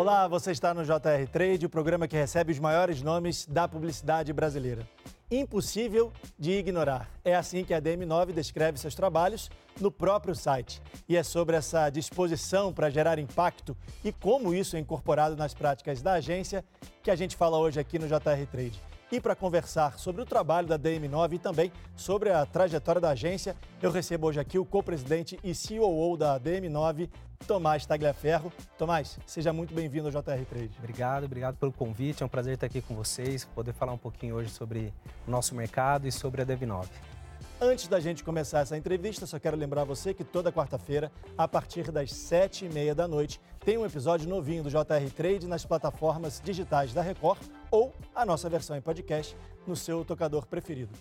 Olá, você está no JR Trade, o programa que recebe os maiores nomes da publicidade brasileira. Impossível de ignorar. É assim que a DM9 descreve seus trabalhos no próprio site. E é sobre essa disposição para gerar impacto e como isso é incorporado nas práticas da agência que a gente fala hoje aqui no JR Trade. E para conversar sobre o trabalho da DM9 e também sobre a trajetória da agência, eu recebo hoje aqui o co-presidente e COO da DM9, Tomás Tagliaferro. Tomás, seja muito bem-vindo ao JR Trade. Obrigado, obrigado pelo convite. É um prazer estar aqui com vocês, poder falar um pouquinho hoje sobre o nosso mercado e sobre a DM9. Antes da gente começar essa entrevista, só quero lembrar você que toda quarta-feira, a partir das sete e meia da noite, tem um episódio novinho do JR Trade nas plataformas digitais da Record ou a nossa versão em podcast no seu tocador preferido.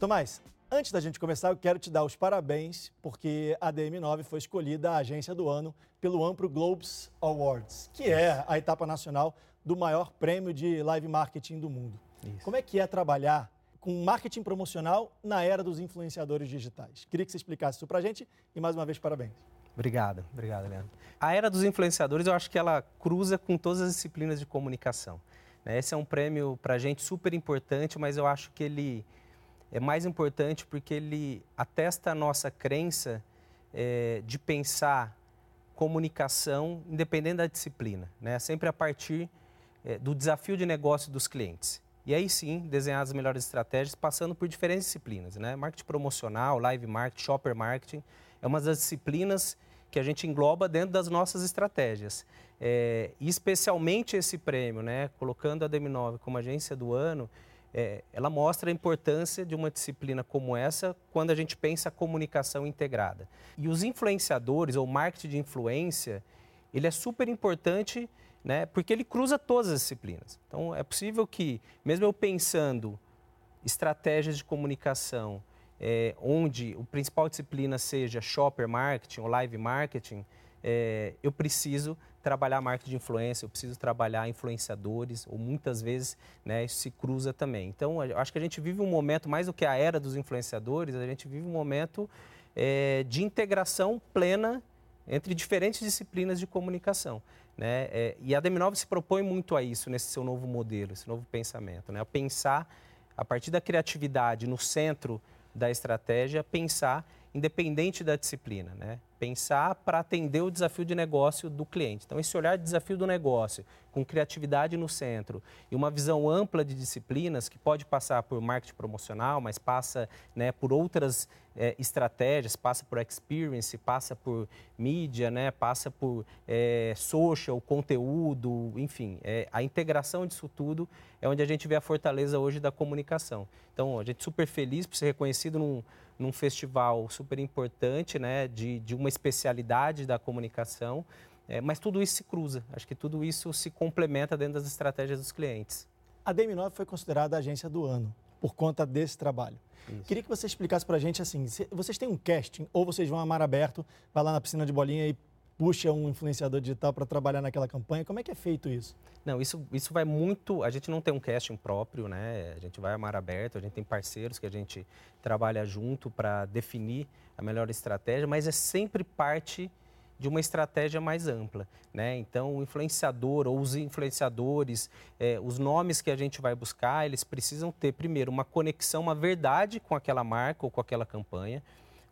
Tomás, antes da gente começar, eu quero te dar os parabéns, porque a DM9 foi escolhida a agência do ano pelo Ampro Globes Awards, que é a etapa nacional do maior prêmio de live marketing do mundo. Isso. Como é que é trabalhar com marketing promocional na era dos influenciadores digitais. Queria que você explicasse isso para a gente e, mais uma vez, parabéns. Obrigado, obrigado, Leandro. A era dos influenciadores, eu acho que ela cruza com todas as disciplinas de comunicação. Né? Esse é um prêmio para a gente super importante, mas eu acho que ele é mais importante porque ele atesta a nossa crença é, de pensar comunicação independente da disciplina, né? sempre a partir é, do desafio de negócio dos clientes. E aí sim, desenhar as melhores estratégias passando por diferentes disciplinas, né? Marketing promocional, live marketing, shopper marketing, é uma das disciplinas que a gente engloba dentro das nossas estratégias. É, especialmente esse prêmio, né? Colocando a DM9 como agência do ano, é, ela mostra a importância de uma disciplina como essa quando a gente pensa a comunicação integrada. E os influenciadores, ou marketing de influência, ele é super importante né? porque ele cruza todas as disciplinas. Então, é possível que, mesmo eu pensando estratégias de comunicação, é, onde a principal disciplina seja shopper marketing ou live marketing, é, eu preciso trabalhar marketing de influência, eu preciso trabalhar influenciadores, ou muitas vezes né, isso se cruza também. Então, acho que a gente vive um momento, mais do que a era dos influenciadores, a gente vive um momento é, de integração plena entre diferentes disciplinas de comunicação. Né? É, e a DM9 se propõe muito a isso nesse seu novo modelo, esse novo pensamento. Né? A pensar, a partir da criatividade no centro da estratégia, pensar independente da disciplina. Né? Pensar para atender o desafio de negócio do cliente. Então, esse olhar de desafio do negócio, com criatividade no centro e uma visão ampla de disciplinas, que pode passar por marketing promocional, mas passa né, por outras é, estratégias, passa por experience, passa por mídia, né, passa por é, social, conteúdo, enfim, é, a integração disso tudo é onde a gente vê a fortaleza hoje da comunicação. Então, a gente super feliz por ser reconhecido num, num festival super importante, né, de, de uma especialidade da comunicação, é, mas tudo isso se cruza, acho que tudo isso se complementa dentro das estratégias dos clientes. A DM9 foi considerada a agência do ano por conta desse trabalho. Isso. Queria que você explicasse para a gente assim, vocês têm um casting ou vocês vão a mar aberto, vai lá na piscina de bolinha e puxa um influenciador digital para trabalhar naquela campanha? Como é que é feito isso? Não, isso, isso vai muito. A gente não tem um casting próprio, né? A gente vai a mar aberto, a gente tem parceiros que a gente trabalha junto para definir a melhor estratégia, mas é sempre parte de uma estratégia mais ampla. Né? Então, o influenciador ou os influenciadores, é, os nomes que a gente vai buscar, eles precisam ter, primeiro, uma conexão, uma verdade com aquela marca ou com aquela campanha.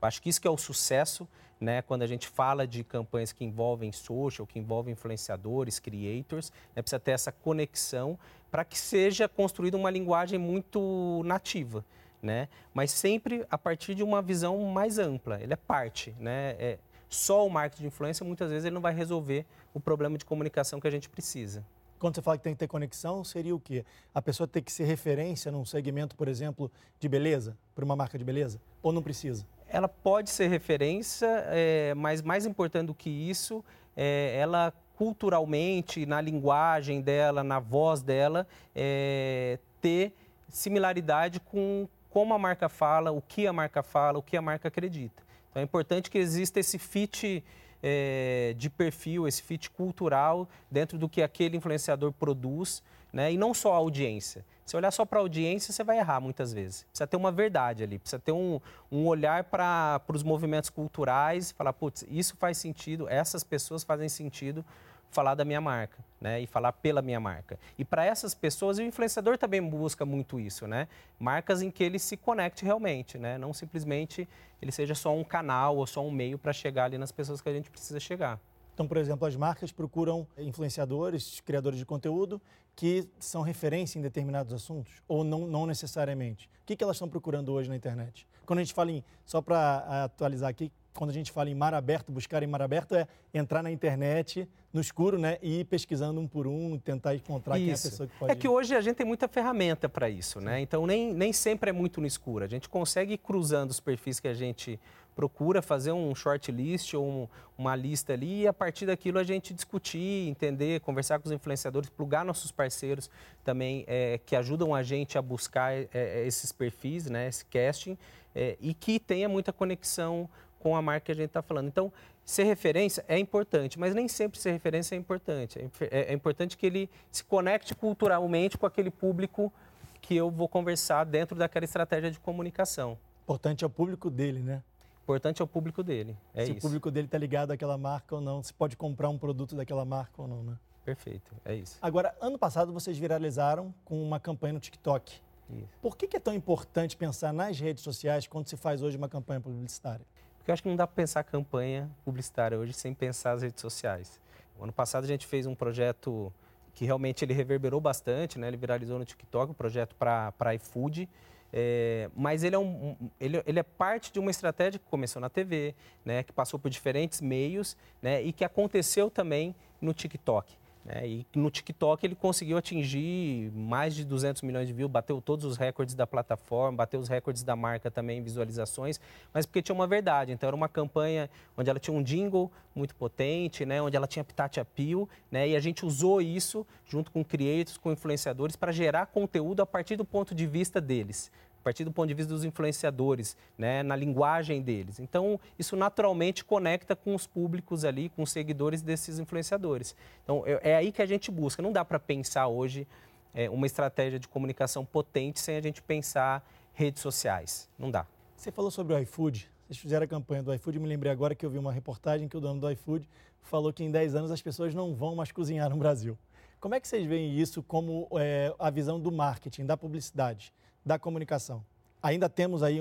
Acho que isso que é o sucesso, né? quando a gente fala de campanhas que envolvem social, que envolvem influenciadores, creators, né? precisa ter essa conexão para que seja construída uma linguagem muito nativa. Né? Mas sempre a partir de uma visão mais ampla. Ele é parte, né? É, só o marketing de influência, muitas vezes, ele não vai resolver o problema de comunicação que a gente precisa. Quando você fala que tem que ter conexão, seria o quê? A pessoa ter que ser referência num segmento, por exemplo, de beleza, para uma marca de beleza? Ou não precisa? Ela pode ser referência, é, mas mais importante do que isso, é, ela culturalmente, na linguagem dela, na voz dela, é, ter similaridade com como a marca fala, o que a marca fala, o que a marca acredita. Então é importante que exista esse fit é, de perfil, esse fit cultural dentro do que aquele influenciador produz, né? e não só a audiência. Se olhar só para a audiência, você vai errar muitas vezes. Precisa ter uma verdade ali, precisa ter um, um olhar para os movimentos culturais, falar, putz, isso faz sentido, essas pessoas fazem sentido falar da minha marca, né? E falar pela minha marca. E para essas pessoas, o influenciador também busca muito isso, né? Marcas em que ele se conecte realmente, né? Não simplesmente ele seja só um canal ou só um meio para chegar ali nas pessoas que a gente precisa chegar. Então, por exemplo, as marcas procuram influenciadores, criadores de conteúdo que são referência em determinados assuntos ou não, não necessariamente. O que, que elas estão procurando hoje na internet? Quando a gente fala em, só para atualizar aqui, quando a gente fala em mar aberto, buscar em mar aberto é entrar na internet no escuro, né, e ir pesquisando um por um, tentar encontrar isso. quem é a pessoa que pode. É que hoje a gente tem muita ferramenta para isso, né? Então nem, nem sempre é muito no escuro. A gente consegue ir cruzando os perfis que a gente procura fazer um shortlist ou um, uma lista ali e a partir daquilo a gente discutir, entender, conversar com os influenciadores, plugar nossos parceiros também é, que ajudam a gente a buscar é, é esses perfis, né, esse casting é, e que tenha muita conexão com a marca que a gente está falando. Então, ser referência é importante, mas nem sempre ser referência é importante. É, é, é, importante que ele se conecte culturalmente com aquele público que eu vou conversar dentro daquela estratégia de comunicação. Importante é o público dele, né? Importante é o público dele. É se isso. o público dele está ligado àquela marca ou não, se pode comprar um produto daquela marca ou não, né? Perfeito, é isso. Agora, ano passado vocês viralizaram com uma campanha no TikTok. Isso. Por que, que é tão importante pensar nas redes sociais quando se faz hoje uma campanha publicitária? Porque eu acho que não dá para pensar campanha publicitária hoje sem pensar as redes sociais. O ano passado a gente fez um projeto que realmente ele reverberou bastante, né? Ele viralizou no TikTok, um projeto para iFood. É, mas ele é, um, ele, ele, é parte de uma estratégia que começou na TV, né, que passou por diferentes meios né, e que aconteceu também no TikTok. Né? E no TikTok ele conseguiu atingir mais de 200 milhões de views, bateu todos os recordes da plataforma, bateu os recordes da marca também em visualizações, mas porque tinha uma verdade. Então era uma campanha onde ela tinha um jingle muito potente, né? onde ela tinha pitach appeal, né? e a gente usou isso junto com creators, com influenciadores, para gerar conteúdo a partir do ponto de vista deles a partir do ponto de vista dos influenciadores, né, na linguagem deles. Então, isso naturalmente conecta com os públicos ali, com os seguidores desses influenciadores. Então, é, é aí que a gente busca. Não dá para pensar hoje é, uma estratégia de comunicação potente sem a gente pensar redes sociais. Não dá. Você falou sobre o iFood. Vocês fizeram a campanha do iFood. Me lembrei agora que eu vi uma reportagem que o dono do iFood falou que em 10 anos as pessoas não vão mais cozinhar no Brasil. Como é que vocês veem isso como é, a visão do marketing, da publicidade? Da comunicação. Ainda temos aí,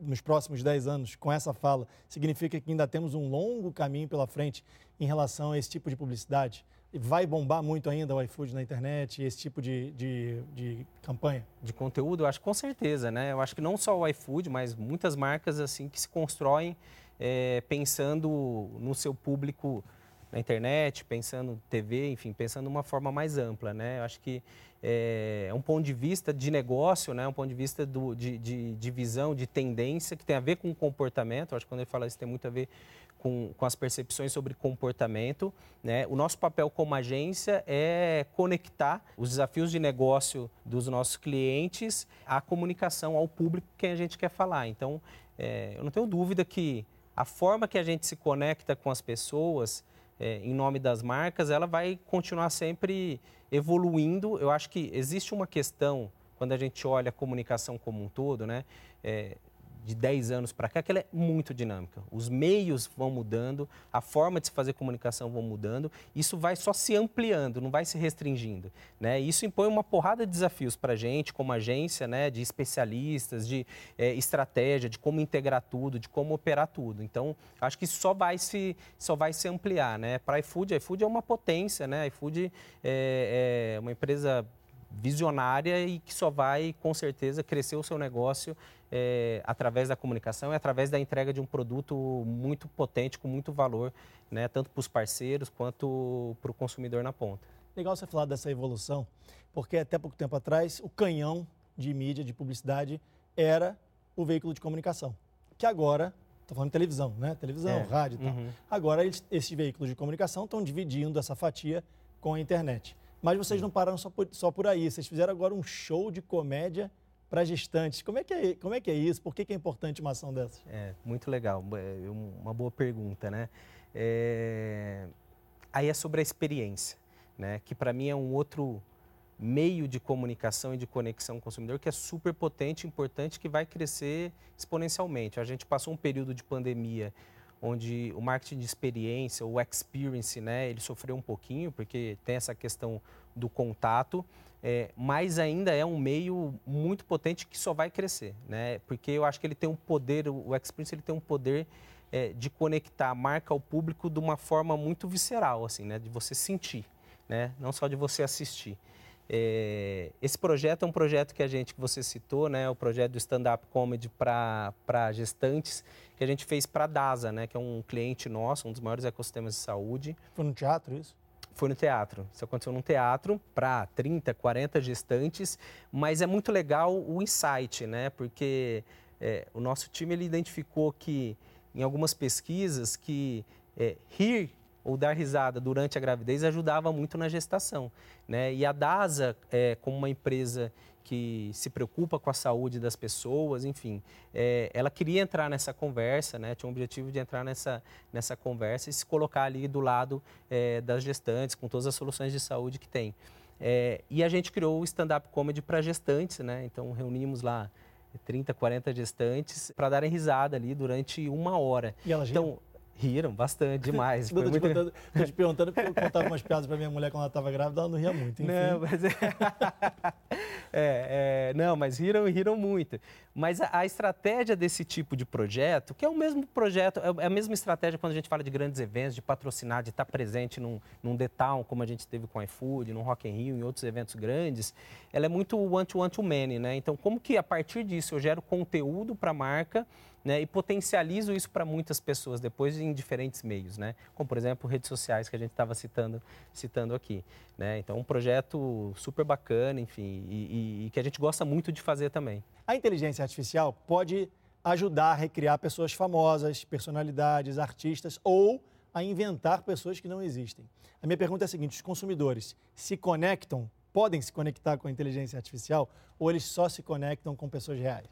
nos próximos 10 anos, com essa fala, significa que ainda temos um longo caminho pela frente em relação a esse tipo de publicidade? Vai bombar muito ainda o iFood na internet, esse tipo de, de, de campanha? De conteúdo, eu acho com certeza, né? Eu acho que não só o iFood, mas muitas marcas assim que se constroem é, pensando no seu público na internet, pensando TV, enfim, pensando uma forma mais ampla, né? Eu acho que é, é um ponto de vista de negócio, né? um ponto de vista do, de, de, de, visão, de tendência, que tem a ver com o comportamento. Eu acho que quando ele fala isso tem muito a ver com, com as percepções sobre comportamento. Né? O nosso papel como agência é conectar os desafios de negócio dos nossos clientes à comunicação, ao público que a gente quer falar. Então, é, eu não tenho dúvida que a forma que a gente se conecta com as pessoas é, em nome das marcas, ela vai continuar sempre evoluindo. Eu acho que existe uma questão, quando a gente olha a comunicação como um todo, né? É, de 10 anos para cá, que ela é muito dinâmica. Os meios vão mudando, a forma de se fazer comunicação vão mudando, isso vai só se ampliando, não vai se restringindo. Né? Isso impõe uma porrada de desafios para a gente, como agência, né? de especialistas, de é, estratégia, de como integrar tudo, de como operar tudo. Então, acho que isso só vai se, só vai se ampliar. Né? Para iFood, iFood é uma potência, né? iFood é, é uma empresa visionária e que só vai, com certeza, crescer o seu negócio é, através da comunicação e através da entrega de um produto muito potente, com muito valor, né, tanto para os parceiros quanto para o consumidor na ponta. Legal você falar dessa evolução, porque até pouco tempo atrás o canhão de mídia, de publicidade, era o veículo de comunicação. Que agora, estou falando de televisão, né? Televisão, é. rádio e tal. Uhum. Agora eles, esses veículos de comunicação estão dividindo essa fatia com a internet. Mas vocês não pararam só por, só por aí, vocês fizeram agora um show de comédia para gestantes. Como é, que é, como é que é isso? Por que, que é importante uma ação dessas? É, muito legal. É uma boa pergunta, né? É... Aí é sobre a experiência, né? Que para mim é um outro meio de comunicação e de conexão com o consumidor que é super potente, importante, que vai crescer exponencialmente. A gente passou um período de pandemia onde o marketing de experiência, o experience, né, ele sofreu um pouquinho, porque tem essa questão do contato, é, mas ainda é um meio muito potente que só vai crescer, né? Porque eu acho que ele tem um poder, o experience ele tem um poder é, de conectar a marca ao público de uma forma muito visceral, assim, né? De você sentir, né? Não só de você assistir. É, esse projeto é um projeto que a gente, que você citou, né, o projeto do stand-up comedy para gestantes, que a gente fez para a DASA, né, que é um cliente nosso, um dos maiores ecossistemas de saúde. Foi no teatro isso? Foi no teatro. Isso aconteceu num teatro para 30, 40 gestantes, mas é muito legal o insight, né, porque é, o nosso time ele identificou que, em algumas pesquisas, que é, rir ou dar risada durante a gravidez ajudava muito na gestação. Né? E a DASA, é, como uma empresa que se preocupa com a saúde das pessoas, enfim, é, ela queria entrar nessa conversa, né? tinha o objetivo de entrar nessa, nessa conversa e se colocar ali do lado é, das gestantes, com todas as soluções de saúde que tem. É, e a gente criou o stand-up comedy para gestantes, né? então reunimos lá 30, 40 gestantes para darem risada ali durante uma hora. E elas então, Riram bastante, demais. Estou te, muito... te, perguntando porque eu contava umas piadas para minha mulher quando ela estava grávida, ela não ria muito. Enfim. Não, mas é... é, é... Não, mas riram e riram muito. Mas a, a, estratégia desse tipo de projeto, que é o mesmo projeto, é, é a mesma estratégia quando a gente fala de grandes eventos, de patrocinar, de estar presente num, num The Town, como a gente teve com o iFood, no Rock in Rio, em outros eventos grandes, ela é muito one-to-one-to-many, né? Então, como que a partir disso eu gero conteúdo para a marca né, e potencializo isso para muitas pessoas depois em diferentes meios, né? Como, por exemplo, redes sociais que a gente estava citando, citando aqui. Né? Então, um projeto super bacana, enfim, e, e, e que a gente gosta muito de fazer também. A inteligência artificial pode ajudar a recriar pessoas famosas, personalidades, artistas ou a inventar pessoas que não existem. A minha pergunta é a seguinte: os consumidores se conectam, podem se conectar com a inteligência artificial ou eles só se conectam com pessoas reais?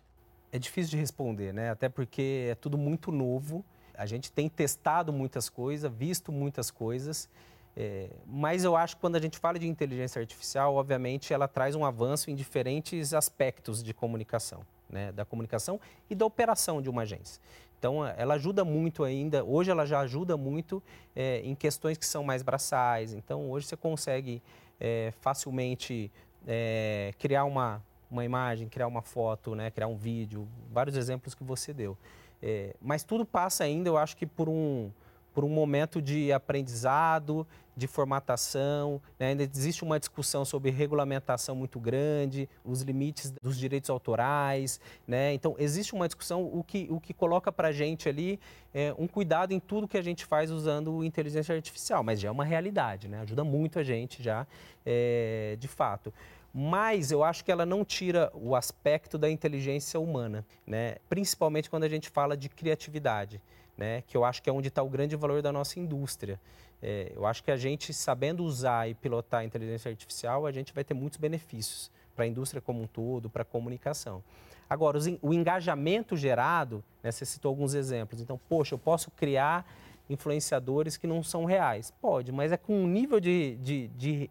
É difícil de responder, né? Até porque é tudo muito novo. A gente tem testado muitas coisas, visto muitas coisas. É, mas eu acho que quando a gente fala de inteligência artificial, obviamente ela traz um avanço em diferentes aspectos de comunicação, né? da comunicação e da operação de uma agência. Então, ela ajuda muito ainda, hoje ela já ajuda muito é, em questões que são mais braçais. Então, hoje você consegue é, facilmente é, criar uma, uma imagem, criar uma foto, né, criar um vídeo, vários exemplos que você deu. É, mas tudo passa ainda, eu acho que por um, por um momento de aprendizado, de formatação. Né? Ainda existe uma discussão sobre regulamentação muito grande, os limites dos direitos autorais. Né? Então, existe uma discussão, o que, o que coloca para a gente ali é, um cuidado em tudo que a gente faz usando inteligência artificial, mas já é uma realidade, né? ajuda muito a gente já, é, de fato mas eu acho que ela não tira o aspecto da inteligência humana, né? principalmente quando a gente fala de criatividade, né? que eu acho que é onde está o grande valor da nossa indústria. É, eu acho que a gente, sabendo usar e pilotar a inteligência artificial, a gente vai ter muitos benefícios para a indústria como um todo, para a comunicação. Agora, o engajamento gerado, né, você citou alguns exemplos. Então, poxa, eu posso criar influenciadores que não são reais. Pode, mas é com um nível de, de, de,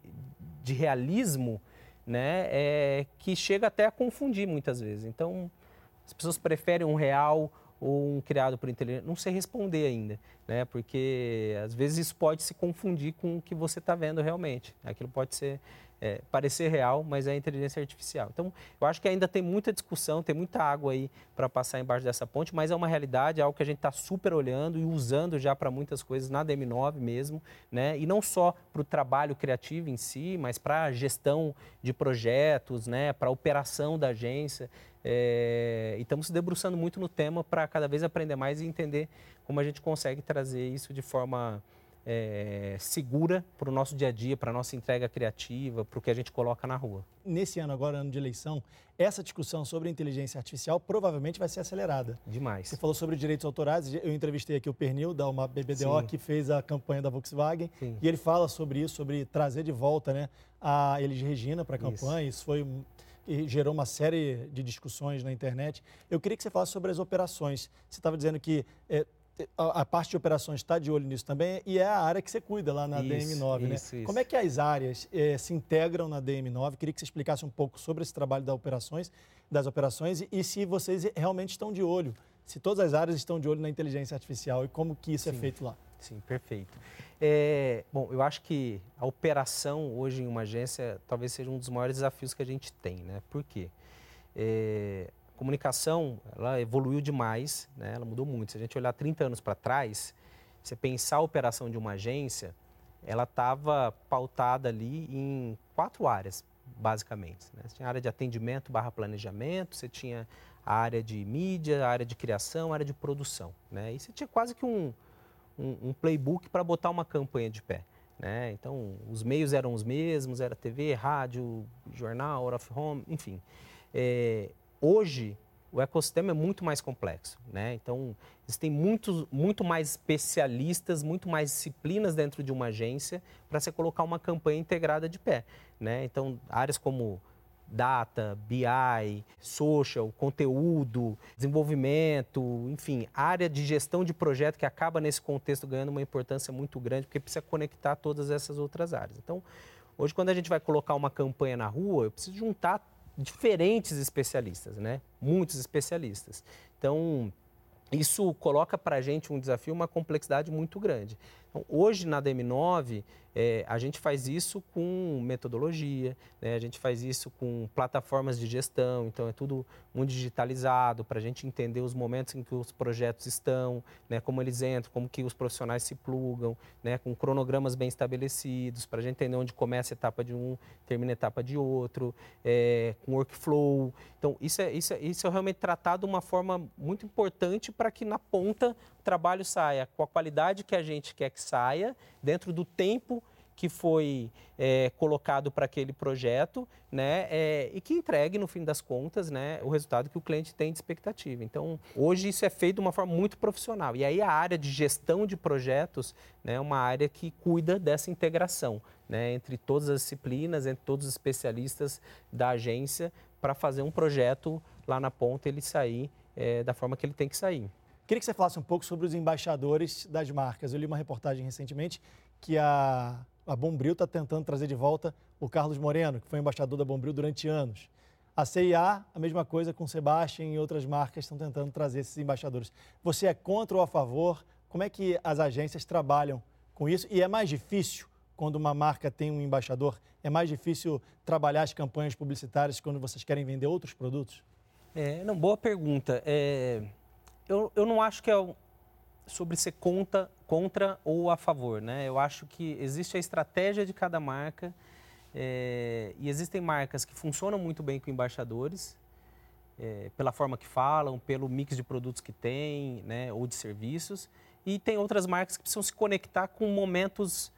de realismo né, é, que chega até a confundir muitas vezes. Então, as pessoas preferem um real ou um criado por inteligência. Não sei responder ainda, né, porque às vezes isso pode se confundir com o que você está vendo realmente. Aquilo pode ser é, parecer real, mas é inteligência artificial. Então, eu acho que ainda tem muita discussão, tem muita água aí para passar embaixo dessa ponte, mas é uma realidade, é algo que a gente está super olhando e usando já para muitas coisas na DM9 mesmo, né? E não só para o trabalho criativo em si, mas para a gestão de projetos, né? Para a operação da agência. É, e estamos se debruçando muito no tema para cada vez aprender mais e entender como a gente consegue trazer isso de forma é, segura para o nosso dia a dia, para a nossa entrega criativa, para o que a gente coloca na rua. Nesse ano agora, ano de eleição, essa discussão sobre inteligência artificial provavelmente vai ser acelerada. Demais. Você falou sobre direitos autorais, eu entrevistei aqui o Pernil, da uma BBDO, Sim. que fez a campanha da Volkswagen, Sim. e ele fala sobre isso, sobre trazer de volta né, a Elis Regina para a campanha, isso, isso foi e gerou uma série de discussões na internet. Eu queria que você falasse sobre as operações. Você estava dizendo que é, a, parte de operações está de olho nisso também e é a área que você cuida lá na isso, DM9, né? Isso, isso. Como é que as áreas eh, se integram na DM9? Queria que você explicasse um pouco sobre esse trabalho das operações, das operações e, e se vocês realmente estão de olho se todas as áreas estão de olho na inteligência artificial e como que isso é Sim. é feito lá. Sim, perfeito. É, bom, eu acho que a operação hoje em uma agência talvez seja um dos maiores desafios que a gente tem, né? Por quê? É, a comunicação, ela evoluiu demais, né? ela mudou muito. Se a gente olhar 30 anos para trás, você pensar a operação de uma agência, ela estava pautada ali em quatro áreas, basicamente. Né? Você tinha a área de atendimento barra planejamento, você tinha a área de mídia, a área de criação, a área de produção. Né? E você tinha quase que um, um, um playbook para botar uma campanha de pé. Né? Então, os meios eram os mesmos, era TV, rádio, jornal, out of home, enfim. É, hoje, o ecossistema é muito mais complexo. Né? Então, existem muito, muito mais especialistas, muito mais disciplinas dentro de uma agência para você colocar uma campanha integrada de pé. Né? Então, áreas como data, BI, social, conteúdo, desenvolvimento, enfim, área de gestão de projeto que acaba nesse contexto ganhando uma importância muito grande, porque precisa conectar todas essas outras áreas. Então, hoje quando a gente vai colocar uma campanha na rua, eu preciso juntar diferentes especialistas, né? Muitos especialistas. Então, isso coloca para a gente um desafio, uma complexidade muito grande. Então, hoje na DM9, é, a gente faz isso com metodologia, né? a gente faz isso com plataformas de gestão, então é tudo muito digitalizado para a gente entender os momentos em que os projetos estão, né? como eles entram, como que os profissionais se plugam, né? com cronogramas bem estabelecidos, para a gente entender onde começa a etapa de um, termina a etapa de outro, é, com workflow. Então, isso é, isso, é, isso é realmente tratado de uma forma muito importante para que na ponta trabalho saia com a qualidade que a gente quer que saia, dentro do tempo que foi é, colocado para aquele projeto, né, é, e que entregue, no fim das contas, né, o resultado que o cliente tem de expectativa. Então, hoje isso é feito de uma forma muito profissional. E aí a área de gestão de projetos né, é uma área que cuida dessa integração né, entre todas as disciplinas, entre todos os especialistas da agência, para fazer um projeto lá na ponta ele sair é, da forma que ele tem que sair. Queria que você falasse um pouco sobre os embaixadores das marcas. Eu li uma reportagem recentemente que a, a Bombril está tentando trazer de volta o Carlos Moreno, que foi embaixador da Bombril durante anos. A CIA, a mesma coisa com o Sebastian e outras marcas estão tentando trazer esses embaixadores. Você é contra ou a favor? Como é que as agências trabalham com isso? E é mais difícil quando uma marca tem um embaixador? É mais difícil trabalhar as campanhas publicitárias quando vocês querem vender outros produtos? É, não, boa pergunta. É, eu, eu não acho que é sobre ser contra, contra ou a favor, né? Eu acho que existe a estratégia de cada marca é, e existem marcas que funcionam muito bem com embaixadores, é, pela forma que falam, pelo mix de produtos que tem, né, ou de serviços, e tem outras marcas que precisam se conectar com momentos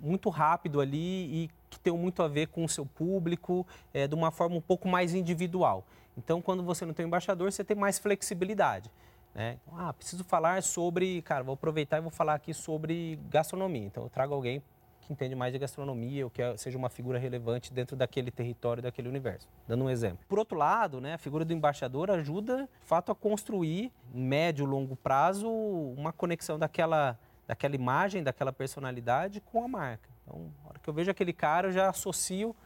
muito rápido ali e que tem muito a ver com o seu público, é, de uma forma um pouco mais individual. Então, quando você não tem embaixador, você tem mais flexibilidade. Né? Então, ah, preciso falar sobre, cara, vou aproveitar e vou falar aqui sobre gastronomia. Então, eu trago alguém que entende mais de gastronomia ou que seja uma figura relevante dentro daquele território, daquele universo. Dando um exemplo. Por outro lado, né, a figura do embaixador ajuda, de fato, a construir, médio longo prazo, uma conexão daquela, daquela imagem, daquela personalidade com a marca. Então, na hora que eu vejo aquele cara, eu já associo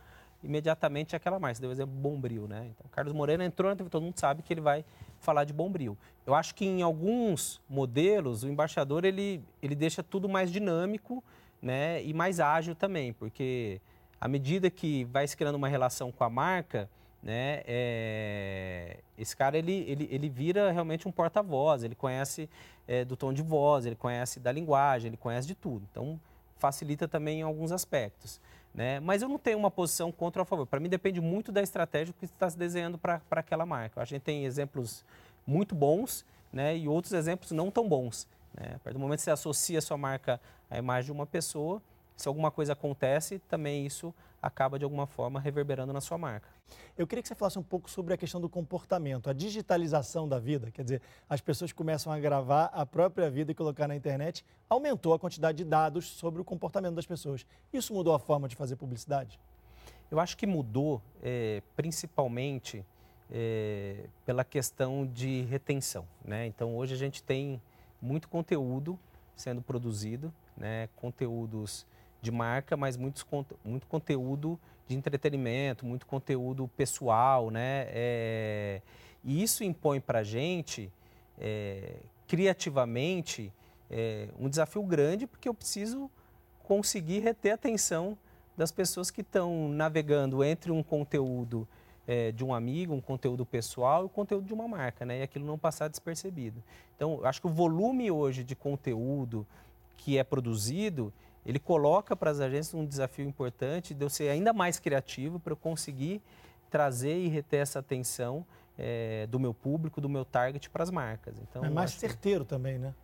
imediatamente àquela marca. Você deu o exemplo Bombril, né? Então, Carlos Moreno entrou na TV, todo mundo sabe que ele vai falar de Bombril. Eu acho que em alguns modelos o embaixador ele, ele deixa tudo mais dinâmico né, e mais ágil também, porque à medida que vai se criando uma relação com a marca, né, é, esse cara ele, ele, ele vira realmente um porta-voz, ele conhece é, do tom de voz, ele conhece da linguagem, ele conhece de tudo. Então facilita também em alguns aspectos. Né? Mas eu não tenho uma posição contra ou a favor. Para mim depende muito da estratégia que está se desenhando para aquela marca. A gente tem exemplos muito bons né? e outros exemplos não tão bons. Né? A partir do momento que você associa a sua marca à imagem de uma pessoa, se alguma coisa acontece, também isso acaba de alguma forma reverberando na sua marca. Eu queria que você falasse um pouco sobre a questão do comportamento, a digitalização da vida. Quer dizer, as pessoas começam a gravar a própria vida e colocar na internet, aumentou a quantidade de dados sobre o comportamento das pessoas. Isso mudou a forma de fazer publicidade? Eu acho que mudou é, principalmente é, pela questão de retenção. Né? Então, hoje a gente tem muito conteúdo sendo produzido, né? conteúdos de marca, mas muitos, muito conteúdo de entretenimento, muito conteúdo pessoal, né? É, e isso impõe para a gente é, criativamente é, um desafio grande, porque eu preciso conseguir reter a atenção das pessoas que estão navegando entre um conteúdo é, de um amigo, um conteúdo pessoal e o conteúdo de uma marca, né? E aquilo não passar despercebido. Então, acho que o volume hoje de conteúdo que é produzido, ele coloca para as agências um desafio importante de eu ser ainda mais criativo para eu conseguir trazer e reter essa atenção é, do meu público, do meu target para as marcas. Então, é mais certeiro que... também, né?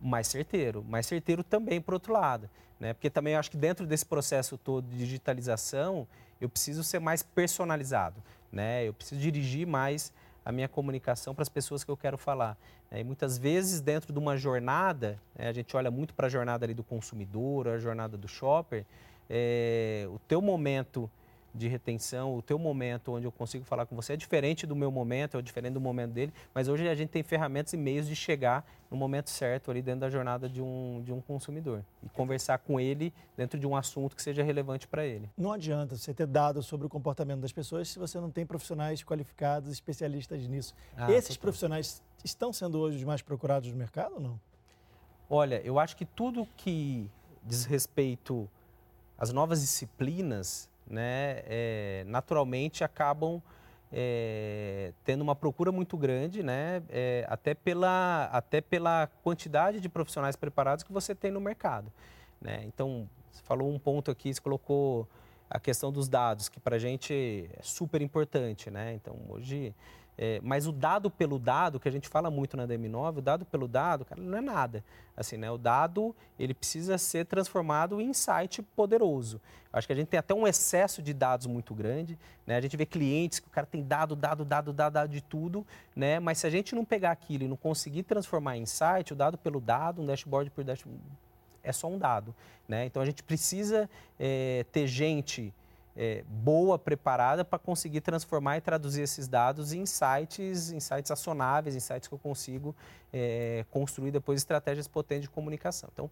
mais certeiro, mais certeiro também por outro lado, né? Porque também eu acho que dentro desse processo todo de digitalização, eu preciso ser mais personalizado, né? Eu preciso dirigir mais a minha comunicação para as pessoas que eu quero falar. Né? E muitas vezes dentro de uma jornada, né? a gente olha muito para a jornada ali do consumidor, a jornada do shopper, é, o teu momento de retenção, o teu momento onde eu consigo falar com você é diferente do meu momento, é diferente do momento dele, mas hoje a gente tem ferramentas e meios de chegar no momento certo ali dentro da jornada de um, de um consumidor e conversar com ele dentro de um assunto que seja relevante para ele. Não adianta você ter dados sobre o comportamento das pessoas se você não tem profissionais qualificados, especialistas nisso. Ah, Esses profissionais estão sendo hoje os mais procurados no mercado ou não? Olha, eu acho que tudo que diz respeito às novas disciplinas né, é, naturalmente acabam é, tendo uma procura muito grande, né, é, até, pela, até pela quantidade de profissionais preparados que você tem no mercado. Né? Então, você falou um ponto aqui, você colocou a questão dos dados, que para a gente é super importante. Né? Então, hoje é, mas o dado pelo dado, que a gente fala muito na DM9, o dado pelo dado, cara, não é nada. Assim, né? O dado, ele precisa ser transformado em insight poderoso. Acho que a gente tem até um excesso de dados muito grande, né? A gente vê clientes que o cara tem dado, dado, dado, dado, dado de tudo, né? Mas se a gente não pegar aquilo e não conseguir transformar em insight, o dado pelo dado, um dashboard por dashboard, é só um dado, né? Então a gente precisa é, ter gente é, boa, preparada para conseguir transformar e traduzir esses dados em insights, insights acionáveis, insights que eu consigo é, construir depois estratégias potentes de comunicação. Então,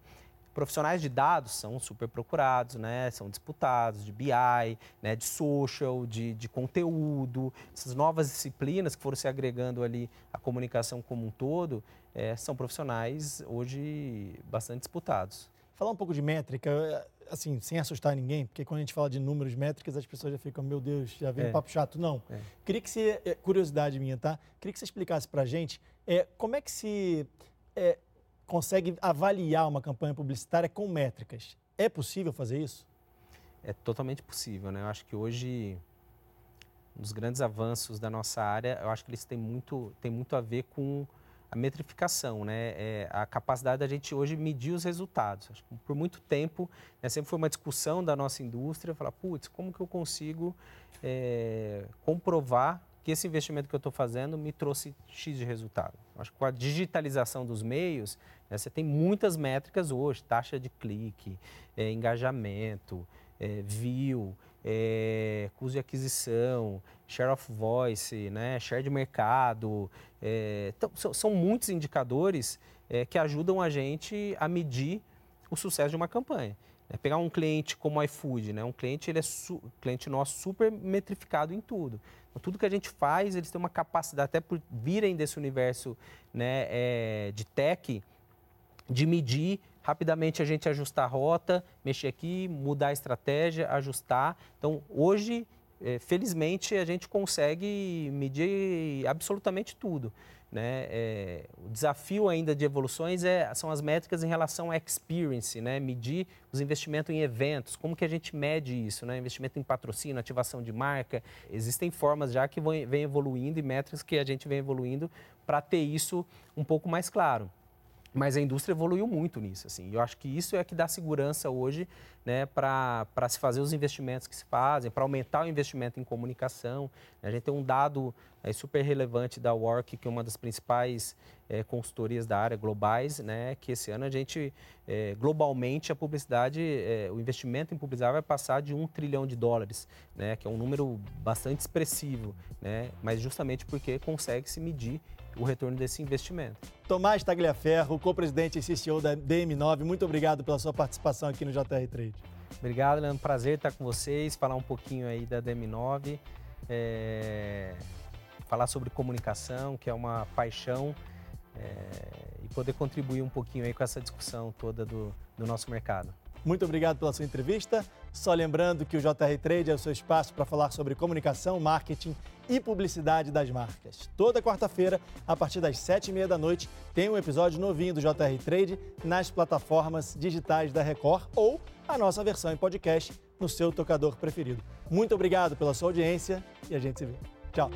profissionais de dados são super procurados, né? são disputados, de BI, né? de social, de, de conteúdo, essas novas disciplinas que foram se agregando ali à comunicação como um todo, é, são profissionais hoje bastante disputados. Falar um pouco de métrica, assim, sem assustar ninguém, porque quando a gente fala de números, métricas, as pessoas já ficam, meu Deus, já vem é. um papo chato. Não. É. Queria que você, é, curiosidade minha, tá? Queria que você explicasse pra gente é, como é que se é, consegue avaliar uma campanha publicitária com métricas. É possível fazer isso? É totalmente possível, né? Eu acho que hoje um dos grandes avanços da nossa área, eu acho que eles têm muito, têm muito a ver com a metrificação, né? É a capacidade da gente hoje medir os resultados. por muito tempo, né, sempre foi uma discussão da nossa indústria, falar, putz, como que eu consigo é, comprovar que esse investimento que eu estou fazendo me trouxe X de resultado. Acho que com a digitalização dos meios, né, você tem muitas métricas hoje, taxa de clique, é, engajamento, é, view, é, custo de aquisição, share of voice, né, share de mercado. É, então, são, são, muitos indicadores é, que ajudam a gente a medir o sucesso de uma campanha. É, pegar um cliente como o iFood, né, um cliente, ele é cliente nosso super metrificado em tudo. Então, tudo que a gente faz, eles têm uma capacidade, até por virem desse universo né, é, de tech, de medir rapidamente a gente ajustar a rota, mexer aqui, mudar a estratégia, ajustar. Então, hoje, é, felizmente, a gente consegue medir absolutamente tudo. Né? É, o desafio ainda de evoluções é, são as métricas em relação à experience, né? medir os investimentos em eventos, como que a gente mede isso, né? investimento em patrocínio, ativação de marca. Existem formas já que vêm evoluindo e métricas que a gente vem evoluindo para ter isso um pouco mais claro. Mas a indústria evoluiu muito nisso, assim. Eu acho que isso é que dá segurança hoje, né, para se fazer os investimentos que se fazem, para aumentar o investimento em comunicação. A gente tem um dado é, super relevante da Work, que é uma das principais é, consultorias da área globais, né, que esse ano a gente, é, globalmente, a publicidade, é, o investimento em publicidade vai passar de um trilhão de dólares, né, que é um número bastante expressivo, né, mas justamente porque consegue se medir o retorno desse investimento. Tomás Tagliaferro, co-presidente e CCO da DM9, muito obrigado pela sua participação aqui no JR Trade. Obrigado, Leandro. Prazer estar com vocês, falar um pouquinho aí da DM9, é... falar sobre comunicação, que é uma paixão é, e poder contribuir um pouquinho aí com essa discussão toda do, do nosso mercado. Muito obrigado pela sua entrevista. Só lembrando que o JR Trade é o seu espaço para falar sobre comunicação, marketing e publicidade das marcas. Toda quarta-feira, a partir das sete e meia da noite, tem um episódio novinho do JR Trade nas plataformas digitais da Record ou a nossa versão em podcast no seu tocador preferido. Muito obrigado pela sua audiência e a gente se vê. Tchau!